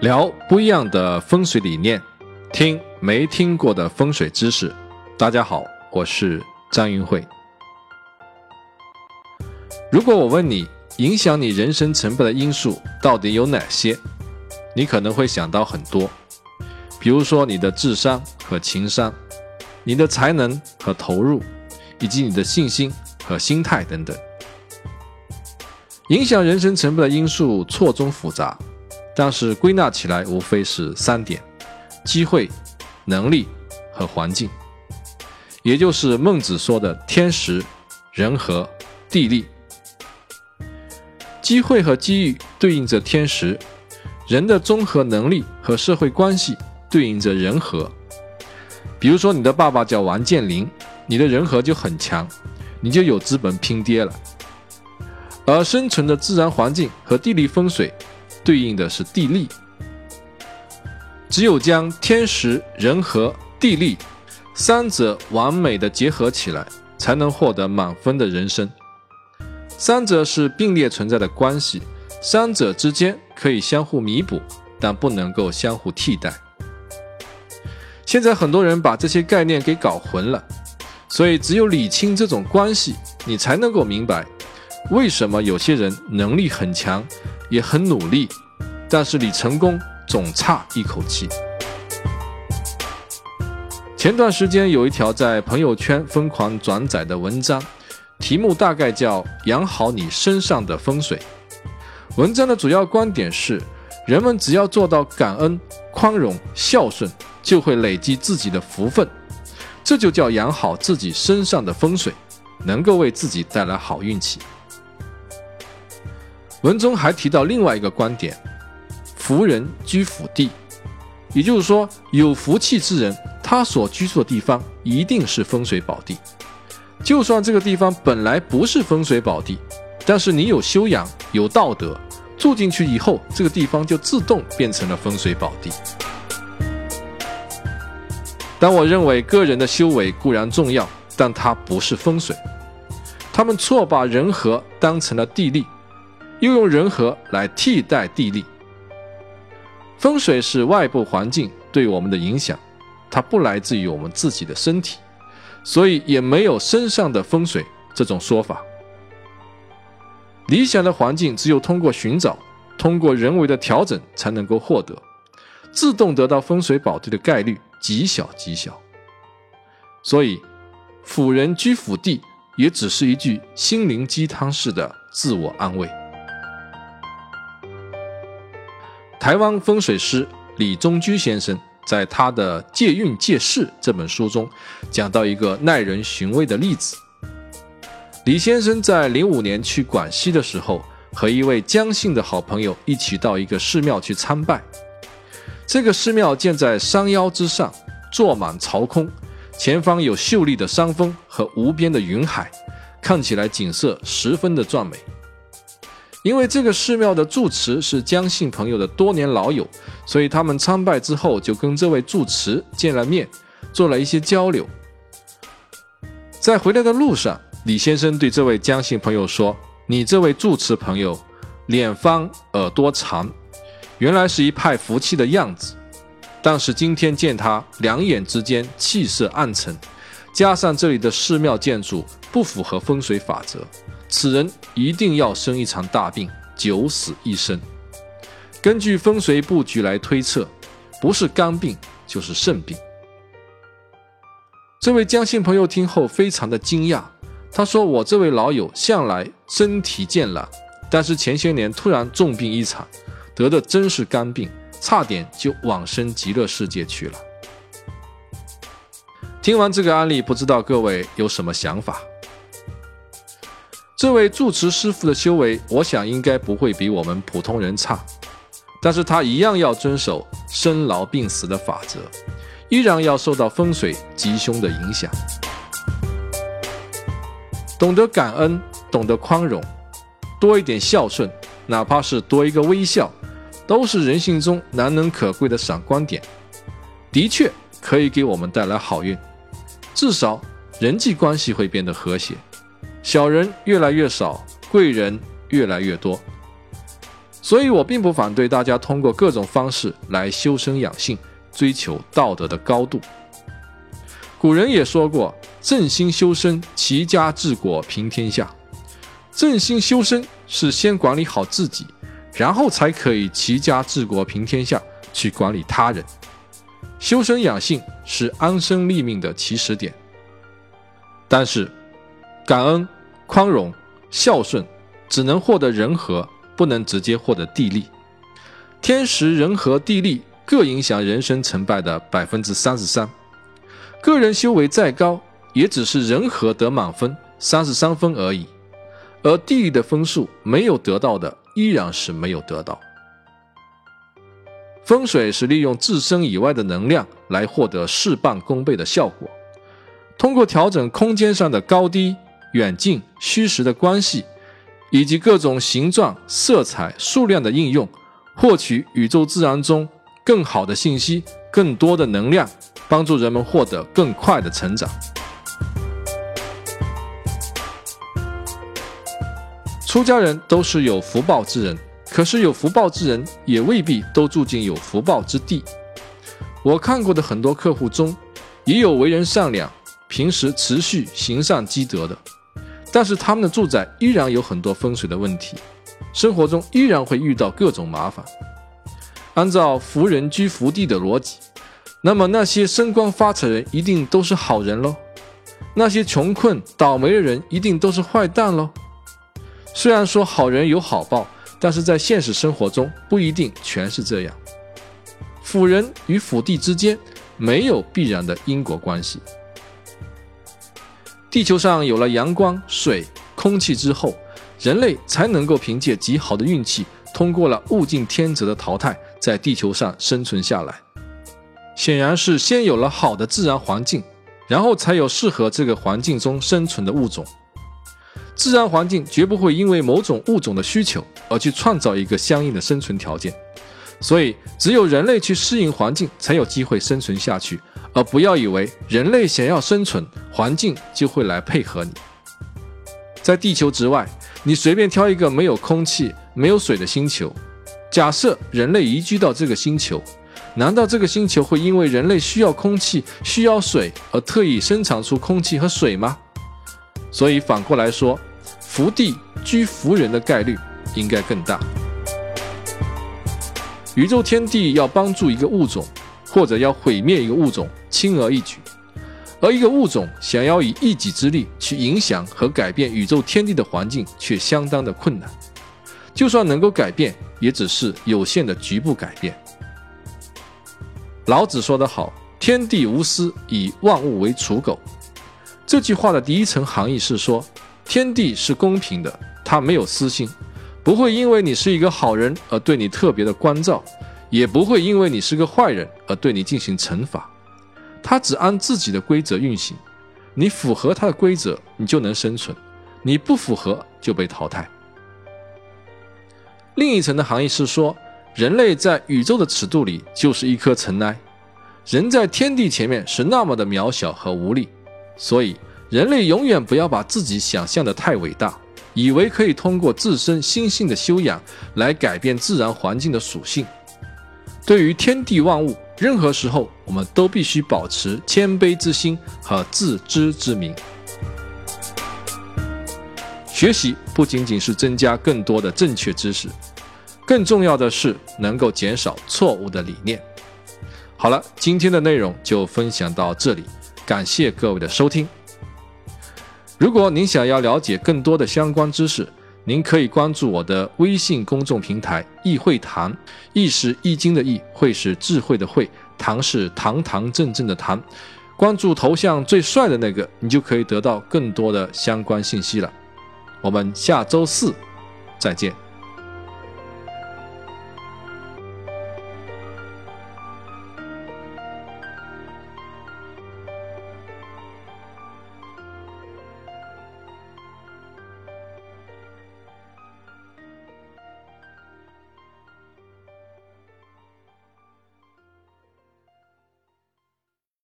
聊不一样的风水理念，听没听过的风水知识。大家好，我是张云慧。如果我问你，影响你人生成败的因素到底有哪些？你可能会想到很多，比如说你的智商和情商，你的才能和投入，以及你的信心和心态等等。影响人生成败的因素错综复杂。但是归纳起来，无非是三点：机会、能力和环境，也就是孟子说的天时、人和、地利。机会和机遇对应着天时，人的综合能力和社会关系对应着人和。比如说，你的爸爸叫王健林，你的人和就很强，你就有资本拼爹了。而生存的自然环境和地理风水。对应的是地利，只有将天时、人和、地利三者完美的结合起来，才能获得满分的人生。三者是并列存在的关系，三者之间可以相互弥补，但不能够相互替代。现在很多人把这些概念给搞混了，所以只有理清这种关系，你才能够明白为什么有些人能力很强。也很努力，但是离成功总差一口气。前段时间有一条在朋友圈疯狂转载的文章，题目大概叫“养好你身上的风水”。文章的主要观点是，人们只要做到感恩、宽容、孝顺，就会累积自己的福分，这就叫养好自己身上的风水，能够为自己带来好运气。文中还提到另外一个观点：福人居福地，也就是说，有福气之人，他所居住的地方一定是风水宝地。就算这个地方本来不是风水宝地，但是你有修养、有道德，住进去以后，这个地方就自动变成了风水宝地。但我认为，个人的修为固然重要，但它不是风水。他们错把人和当成了地利。又用人和来替代地利。风水是外部环境对我们的影响，它不来自于我们自己的身体，所以也没有身上的风水这种说法。理想的环境只有通过寻找，通过人为的调整才能够获得，自动得到风水宝地的概率极小极小。所以，辅人居辅地也只是一句心灵鸡汤式的自我安慰。台湾风水师李中居先生在他的《借运借势》这本书中，讲到一个耐人寻味的例子。李先生在零五年去广西的时候，和一位江姓的好朋友一起到一个寺庙去参拜。这个寺庙建在山腰之上，坐满朝空，前方有秀丽的山峰和无边的云海，看起来景色十分的壮美。因为这个寺庙的住持是江姓朋友的多年老友，所以他们参拜之后就跟这位住持见了面，做了一些交流。在回来的路上，李先生对这位江姓朋友说：“你这位住持朋友，脸方耳朵长，原来是一派福气的样子。但是今天见他两眼之间气色暗沉，加上这里的寺庙建筑不符合风水法则。”此人一定要生一场大病，九死一生。根据风水布局来推测，不是肝病就是肾病。这位江姓朋友听后非常的惊讶，他说：“我这位老友向来身体健朗，但是前些年突然重病一场，得的真是肝病，差点就往生极乐世界去了。”听完这个案例，不知道各位有什么想法？这位住持师傅的修为，我想应该不会比我们普通人差，但是他一样要遵守生老病死的法则，依然要受到风水吉凶的影响。懂得感恩，懂得宽容，多一点孝顺，哪怕是多一个微笑，都是人性中难能可贵的闪光点，的确可以给我们带来好运，至少人际关系会变得和谐。小人越来越少，贵人越来越多。所以我并不反对大家通过各种方式来修身养性，追求道德的高度。古人也说过：“正心修身，齐家治国平天下。”正心修身是先管理好自己，然后才可以齐家治国平天下，去管理他人。修身养性是安身立命的起始点。但是，感恩、宽容、孝顺，只能获得人和，不能直接获得地利。天时、人和、地利各影响人生成败的百分之三十三。个人修为再高，也只是人和得满分三十三分而已。而地利的分数没有得到的，依然是没有得到。风水是利用自身以外的能量来获得事半功倍的效果。通过调整空间上的高低、远近、虚实的关系，以及各种形状、色彩、数量的应用，获取宇宙自然中更好的信息、更多的能量，帮助人们获得更快的成长。出家人都是有福报之人，可是有福报之人也未必都住进有福报之地。我看过的很多客户中，也有为人善良、平时持续行善积德的，但是他们的住宅依然有很多风水的问题，生活中依然会遇到各种麻烦。按照福人居福地的逻辑，那么那些升官发财人一定都是好人喽？那些穷困倒霉的人一定都是坏蛋喽？虽然说好人有好报，但是在现实生活中不一定全是这样。辅人与辅地之间没有必然的因果关系。地球上有了阳光、水、空气之后，人类才能够凭借极好的运气，通过了物竞天择的淘汰，在地球上生存下来。显然是先有了好的自然环境，然后才有适合这个环境中生存的物种。自然环境绝不会因为某种物种的需求而去创造一个相应的生存条件，所以只有人类去适应环境，才有机会生存下去。而不要以为人类想要生存，环境就会来配合你。在地球之外，你随便挑一个没有空气、没有水的星球，假设人类移居到这个星球，难道这个星球会因为人类需要空气、需要水而特意生产出空气和水吗？所以反过来说。福地居福人的概率应该更大。宇宙天地要帮助一个物种，或者要毁灭一个物种，轻而易举；而一个物种想要以一己之力去影响和改变宇宙天地的环境，却相当的困难。就算能够改变，也只是有限的局部改变。老子说得好：“天地无私，以万物为刍狗。”这句话的第一层含义是说。天地是公平的，他没有私心，不会因为你是一个好人而对你特别的关照，也不会因为你是个坏人而对你进行惩罚。他只按自己的规则运行，你符合他的规则，你就能生存；你不符合就被淘汰。另一层的含义是说，人类在宇宙的尺度里就是一颗尘埃，人在天地前面是那么的渺小和无力，所以。人类永远不要把自己想象的太伟大，以为可以通过自身心性的修养来改变自然环境的属性。对于天地万物，任何时候我们都必须保持谦卑之心和自知之明。学习不仅仅是增加更多的正确知识，更重要的是能够减少错误的理念。好了，今天的内容就分享到这里，感谢各位的收听。如果您想要了解更多的相关知识，您可以关注我的微信公众平台“易会谈”，“易”是易经的“易”，“会”是智慧的“会”，“堂”是堂堂正正的“堂”。关注头像最帅的那个，你就可以得到更多的相关信息了。我们下周四再见。